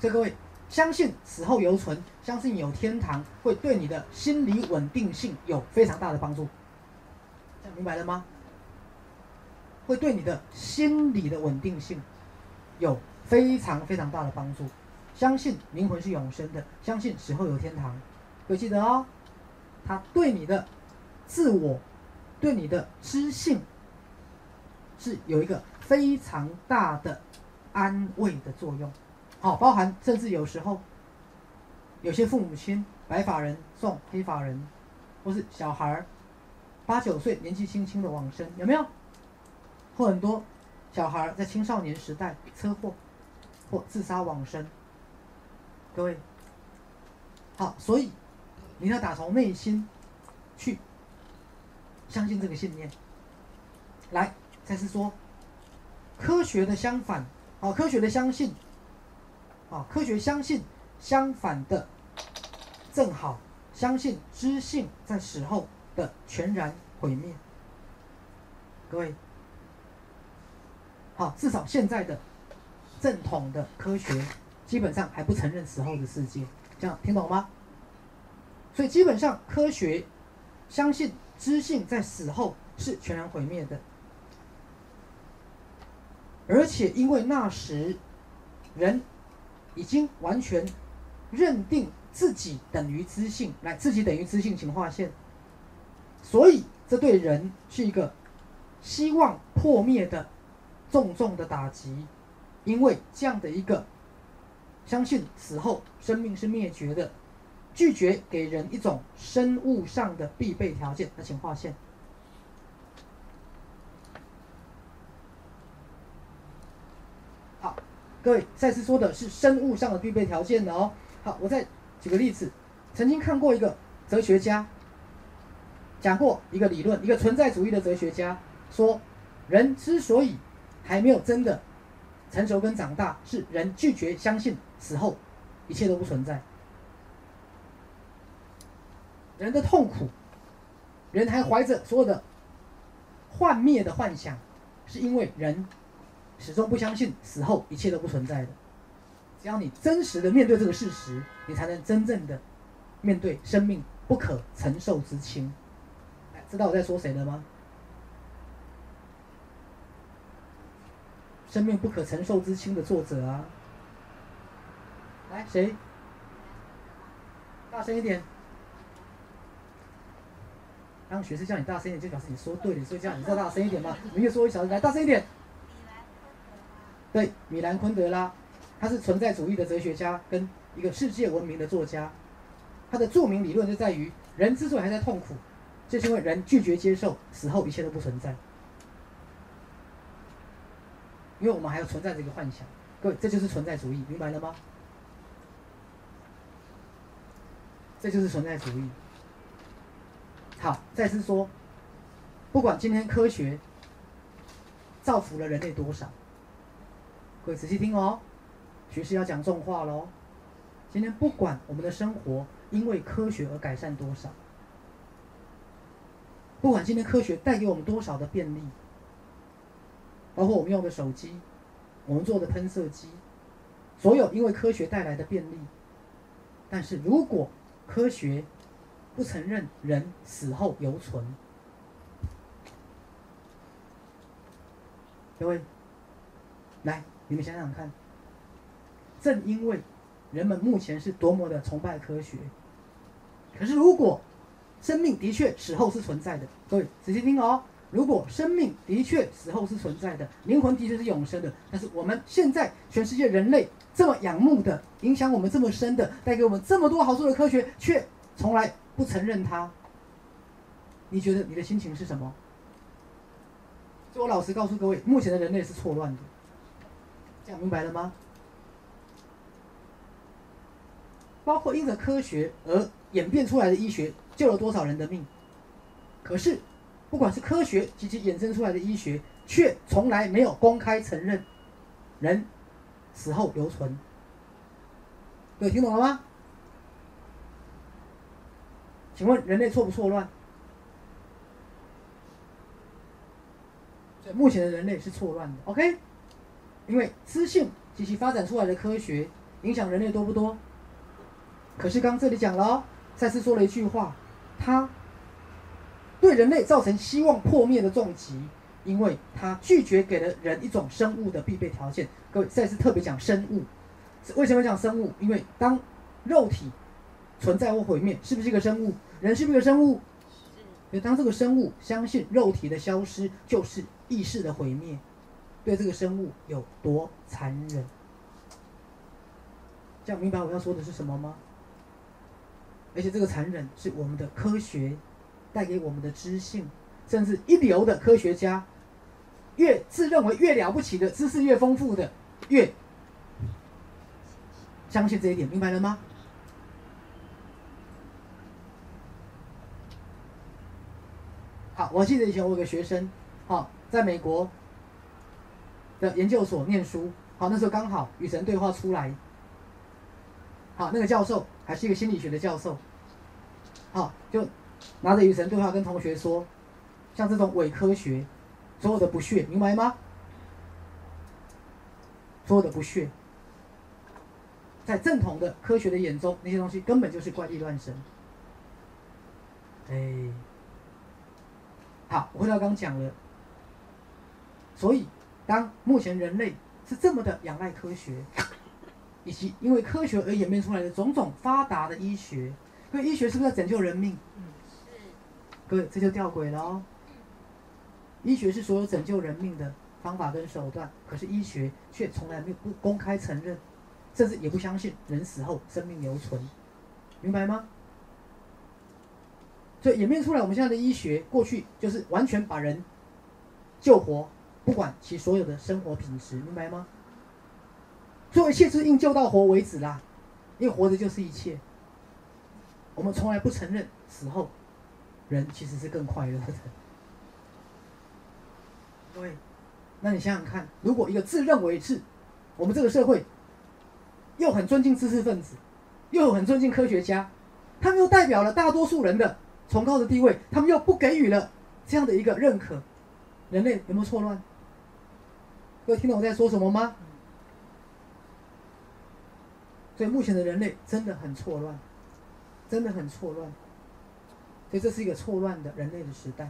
所以各位，相信死后犹存，相信有天堂，会对你的心理稳定性有非常大的帮助。这样明白了吗？会对你的心理的稳定性有非常非常大的帮助。相信灵魂是永生的，相信死后有天堂。要记得哦，它对你的自我、对你的知性是有一个非常大的安慰的作用。好，包含甚至有时候，有些父母亲白发人送黑发人，或是小孩儿八九岁年纪轻轻的往生，有没有？或很多小孩儿在青少年时代车祸或自杀往生。各位，好，所以你要打从内心去相信这个信念。来，再次说，科学的相反，好，科学的相信。啊，科学相信相反的正好，相信知性在死后的全然毁灭。各位，好，至少现在的正统的科学基本上还不承认死后的世界，这样听懂吗？所以基本上科学相信知性在死后是全然毁灭的，而且因为那时人。已经完全认定自己等于知性，来，自己等于知性，请划线。所以，这对人是一个希望破灭的重重的打击，因为这样的一个相信死后生命是灭绝的，拒绝给人一种生物上的必备条件。那请划线。各位，赛斯说的是生物上的必备条件的哦。好，我再举个例子，曾经看过一个哲学家讲过一个理论，一个存在主义的哲学家说，人之所以还没有真的成熟跟长大，是人拒绝相信死后一切都不存在。人的痛苦，人还怀着所有的幻灭的幻想，是因为人。始终不相信死后一切都不存在的。只要你真实的面对这个事实，你才能真正的面对生命不可承受之轻。知道我在说谁了吗？生命不可承受之轻的作者啊！来，谁？大声一点！让学士叫你大声一点，就表示你说对了，所以叫你再大声一点嘛。你越说越小声，来，大声一点。对，米兰昆德拉，他是存在主义的哲学家，跟一个世界闻名的作家。他的著名理论就在于，人之所以还在痛苦，就是因为人拒绝接受死后一切都不存在。因为我们还有存在这个幻想，各位，这就是存在主义，明白了吗？这就是存在主义。好，再次说，不管今天科学造福了人类多少。各位仔细听哦，学士要讲重话喽。今天不管我们的生活因为科学而改善多少，不管今天科学带给我们多少的便利，包括我们用的手机，我们做的喷射机，所有因为科学带来的便利，但是如果科学不承认人死后犹存，各位，来。你们想想看，正因为人们目前是多么的崇拜科学，可是如果生命的确死后是存在的，各位仔细听哦，如果生命的确死后是存在的，灵魂的确是永生的，但是我们现在全世界人类这么仰慕的、影响我们这么深的、带给我们这么多好处的科学，却从来不承认它，你觉得你的心情是什么？所以我老实告诉各位，目前的人类是错乱的。明白了吗？包括因着科学而演变出来的医学，救了多少人的命？可是，不管是科学及其衍生出来的医学，却从来没有公开承认人死后留存。各位听懂了吗？请问人类错不错乱？目前的人类是错乱的。OK。因为资讯及其发展出来的科学，影响人类多不多？可是刚这里讲了哦，赛斯说了一句话，他对人类造成希望破灭的重击，因为他拒绝给了人一种生物的必备条件。各位，赛斯特别讲生物，为什么讲生物？因为当肉体存在或毁灭，是不是一个生物？人是不是一个生物？所以当这个生物相信肉体的消失就是意识的毁灭，对这个生物有多残忍？这样明白我要说的是什么吗？而且这个残忍是我们的科学带给我们的知性，甚至一流的科学家，越自认为越了不起的知识越丰富的，越相信这一点，明白了吗？好，我记得以前我有个学生，好，在美国的研究所念书，好，那时候刚好与神对话出来，好，那个教授还是一个心理学的教授，好，就拿着与神对话跟同学说，像这种伪科学，所有的不屑，明白吗？所有的不屑，在正统的科学的眼中，那些东西根本就是怪力乱神，哎。好，我回到刚讲了，所以当目前人类是这么的仰赖科学，以及因为科学而演变出来的种种发达的医学，所以医学是不是要拯救人命？嗯，是。各位，这就吊诡了哦。医学是所有拯救人命的方法跟手段，可是医学却从来没有不公开承认，甚至也不相信人死后生命留存，明白吗？所以演变出来，我们现在的医学过去就是完全把人救活，不管其所有的生活品质，明白吗？做一切是应救到活为止啦，因为活着就是一切。我们从来不承认死后人其实是更快乐的。各位，那你想想看，如果一个自认为是我们这个社会又很尊敬知识分子，又很尊敬科学家，他们又代表了大多数人的。崇高的地位，他们又不给予了这样的一个认可，人类有没有错乱？各位听懂我在说什么吗？所以目前的人类真的很错乱，真的很错乱，所以这是一个错乱的人类的时代。